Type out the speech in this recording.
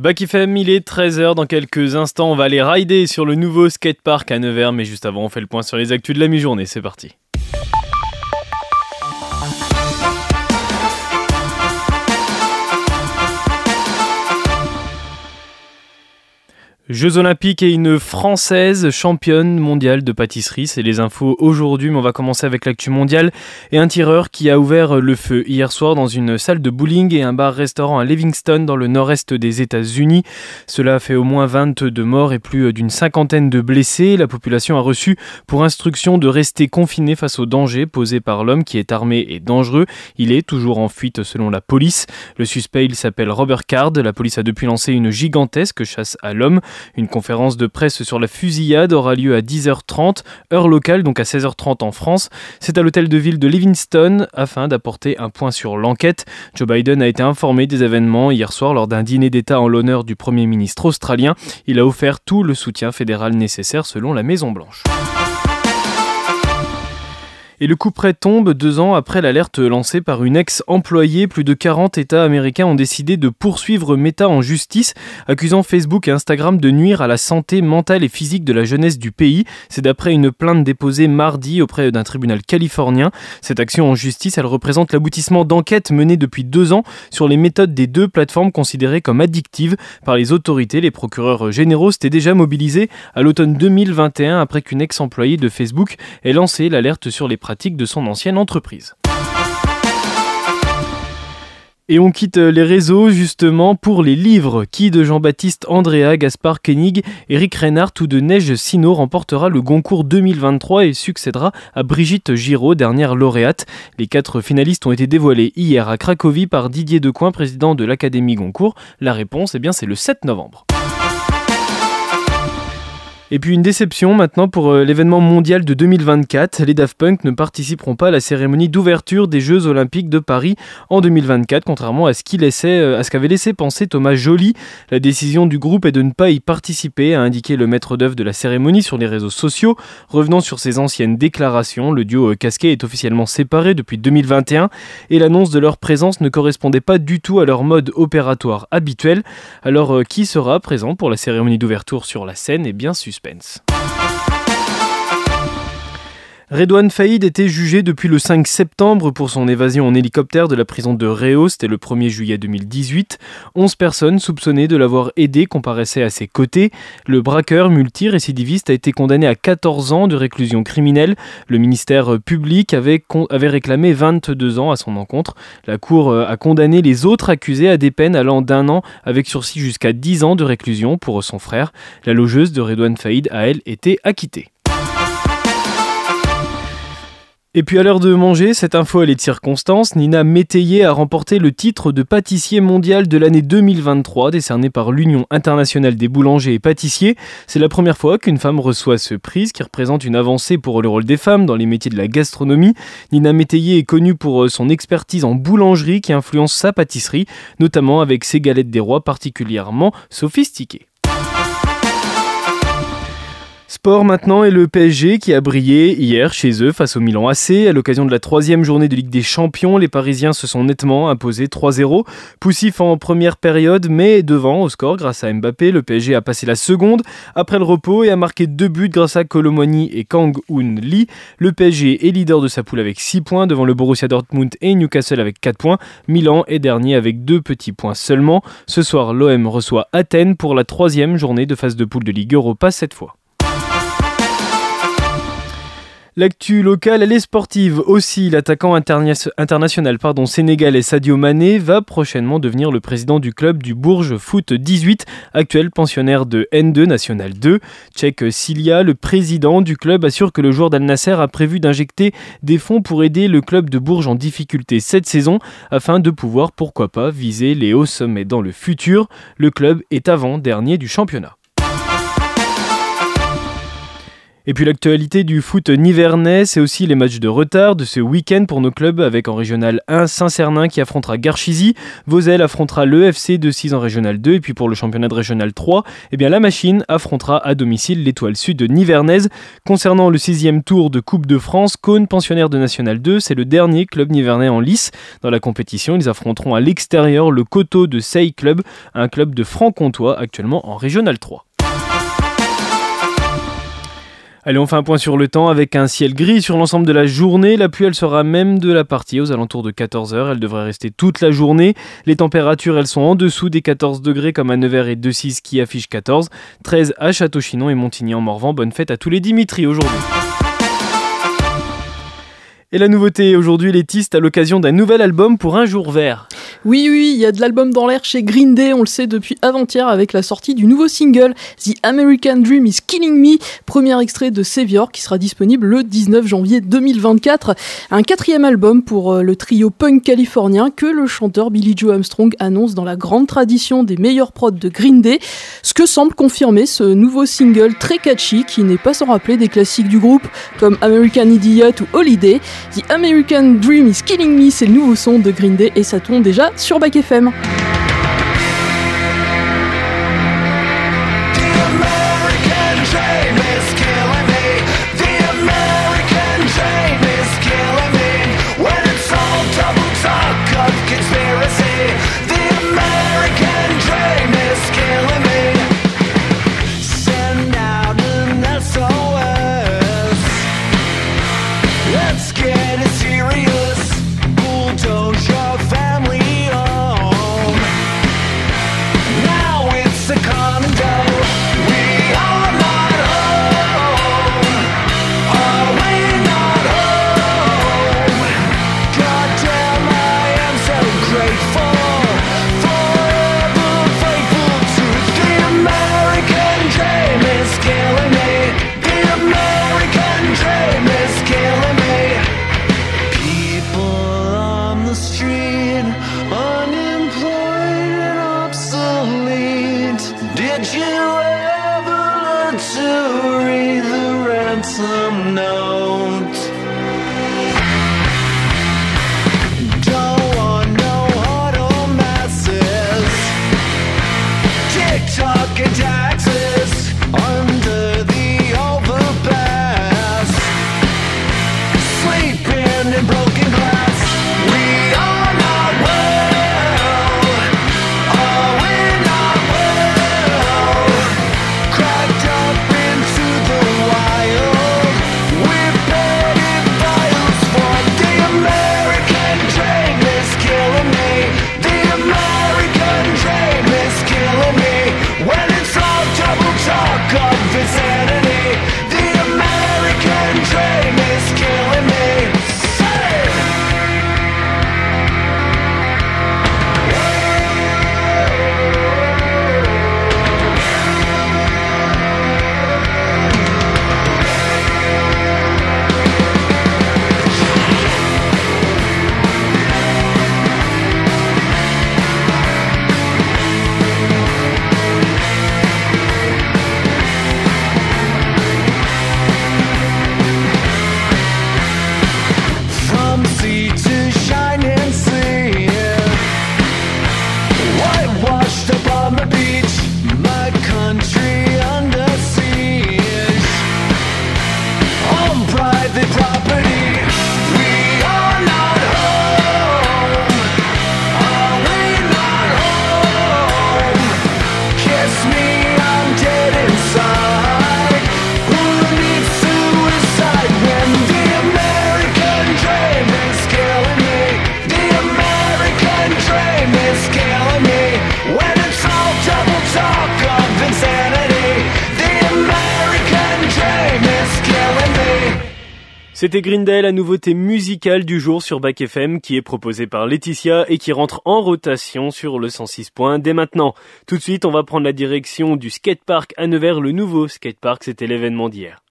Back FM, il est 13h. Dans quelques instants, on va aller rider sur le nouveau skatepark à Nevers. Mais juste avant, on fait le point sur les actus de la mi-journée. C'est parti. Jeux olympiques et une française championne mondiale de pâtisserie, c'est les infos aujourd'hui, mais on va commencer avec l'actu mondiale et un tireur qui a ouvert le feu hier soir dans une salle de bowling et un bar-restaurant à Livingston dans le nord-est des États-Unis. Cela a fait au moins 22 morts et plus d'une cinquantaine de blessés. La population a reçu pour instruction de rester confinée face aux dangers posés par l'homme qui est armé et dangereux. Il est toujours en fuite selon la police. Le suspect, il s'appelle Robert Card. La police a depuis lancé une gigantesque chasse à l'homme. Une conférence de presse sur la fusillade aura lieu à 10h30, heure locale, donc à 16h30 en France. C'est à l'hôtel de ville de Livingston afin d'apporter un point sur l'enquête. Joe Biden a été informé des événements hier soir lors d'un dîner d'État en l'honneur du Premier ministre australien. Il a offert tout le soutien fédéral nécessaire selon la Maison-Blanche. Et le coup près tombe deux ans après l'alerte lancée par une ex-employée. Plus de 40 États américains ont décidé de poursuivre Meta en justice, accusant Facebook et Instagram de nuire à la santé mentale et physique de la jeunesse du pays. C'est d'après une plainte déposée mardi auprès d'un tribunal californien. Cette action en justice, elle représente l'aboutissement d'enquêtes menées depuis deux ans sur les méthodes des deux plateformes considérées comme addictives par les autorités. Les procureurs généraux s'étaient déjà mobilisés à l'automne 2021 après qu'une ex-employée de Facebook ait lancé l'alerte sur les pratiques de son ancienne entreprise. Et on quitte les réseaux justement pour les livres. Qui de Jean-Baptiste Andrea, Gaspard Koenig, Eric Reinhardt ou de Neige Sino remportera le Goncourt 2023 et succédera à Brigitte Giraud, dernière lauréate. Les quatre finalistes ont été dévoilés hier à Cracovie par Didier Decoing, président de l'Académie Goncourt. La réponse, eh bien, c'est le 7 novembre. Et puis une déception maintenant pour euh, l'événement mondial de 2024. Les Daft Punk ne participeront pas à la cérémonie d'ouverture des Jeux Olympiques de Paris en 2024, contrairement à ce qu'il euh, à ce qu'avait laissé penser Thomas Joly. La décision du groupe est de ne pas y participer, a indiqué le maître d'œuvre de la cérémonie sur les réseaux sociaux. Revenant sur ses anciennes déclarations, le duo euh, casqué est officiellement séparé depuis 2021 et l'annonce de leur présence ne correspondait pas du tout à leur mode opératoire habituel. Alors qui sera présent pour la cérémonie d'ouverture sur la scène? Est bien suspect. Spence. Redouane Faïd était jugé depuis le 5 septembre pour son évasion en hélicoptère de la prison de Réau, c'était le 1er juillet 2018. 11 personnes soupçonnées de l'avoir aidé comparaissaient à ses côtés. Le braqueur multirécidiviste a été condamné à 14 ans de réclusion criminelle. Le ministère public avait, avait réclamé 22 ans à son encontre. La Cour euh, a condamné les autres accusés à des peines allant d'un an avec sursis jusqu'à 10 ans de réclusion pour son frère. La logeuse de Redouane Faïd a, elle, été acquittée. Et puis à l'heure de manger, cette info elle est de circonstance. Nina Métayer a remporté le titre de pâtissier mondial de l'année 2023, décerné par l'Union internationale des boulangers et pâtissiers. C'est la première fois qu'une femme reçoit ce prix, qui représente une avancée pour le rôle des femmes dans les métiers de la gastronomie. Nina Métayer est connue pour euh, son expertise en boulangerie qui influence sa pâtisserie, notamment avec ses galettes des rois particulièrement sophistiquées. Sport maintenant et le PSG qui a brillé hier chez eux face au Milan AC. À l'occasion de la troisième journée de Ligue des Champions, les Parisiens se sont nettement imposés 3-0. Poussif en première période, mais devant au score grâce à Mbappé. Le PSG a passé la seconde après le repos et a marqué deux buts grâce à Colomoni et Kang Un Lee. Le PSG est leader de sa poule avec 6 points devant le Borussia Dortmund et Newcastle avec 4 points. Milan est dernier avec 2 petits points seulement. Ce soir, l'OM reçoit Athènes pour la troisième journée de phase de poule de Ligue Europa cette fois. L'actu locale, elle est sportive aussi. L'attaquant international sénégalais Sadio Mané va prochainement devenir le président du club du Bourges Foot 18, actuel pensionnaire de N2 National 2. Tchèque Silia, le président du club, assure que le joueur d'Al Nasser a prévu d'injecter des fonds pour aider le club de Bourges en difficulté cette saison afin de pouvoir, pourquoi pas, viser les hauts sommets dans le futur. Le club est avant-dernier du championnat. Et puis l'actualité du foot nivernais, c'est aussi les matchs de retard de ce week-end pour nos clubs avec en régional 1 Saint-Cernin qui affrontera Garchizy, Vosel affrontera l'EFC de 6 en régional 2 et puis pour le championnat de régional 3, eh la machine affrontera à domicile l'étoile sud de Nivernaise. Concernant le sixième tour de Coupe de France, Cône, pensionnaire de National 2, c'est le dernier club nivernais en lice. Dans la compétition, ils affronteront à l'extérieur le Coteau de Sey Club, un club de franc-comtois actuellement en régional 3. Allez, on fait un point sur le temps avec un ciel gris sur l'ensemble de la journée. La pluie, elle sera même de la partie aux alentours de 14h. Elle devrait rester toute la journée. Les températures, elles sont en dessous des 14 degrés comme à Nevers et 2-6 qui affichent 14. 13 à Château-Chinon et Montigny-en-Morvan. Bonne fête à tous les Dimitri aujourd'hui. Et la nouveauté aujourd'hui, les à l'occasion d'un nouvel album pour un jour vert. Oui, oui, il y a de l'album dans l'air chez Green Day, on le sait depuis avant-hier avec la sortie du nouveau single The American Dream is Killing Me, premier extrait de Savior qui sera disponible le 19 janvier 2024. Un quatrième album pour euh, le trio punk californien que le chanteur Billy Joe Armstrong annonce dans la grande tradition des meilleurs prods de Green Day, ce que semble confirmer ce nouveau single très catchy qui n'est pas sans rappeler des classiques du groupe comme American Idiot ou Holiday. The American Dream is Killing Me, c'est le nouveau son de Green Day et ça tourne déjà sur Bac FM. Did you ever learn to read the ransom note? Whitewashed upon the beach. C'était Grindel, la nouveauté musicale du jour sur Bac FM qui est proposée par Laetitia et qui rentre en rotation sur le 106 points dès maintenant. Tout de suite, on va prendre la direction du skatepark à Nevers, le nouveau skatepark, c'était l'événement d'hier.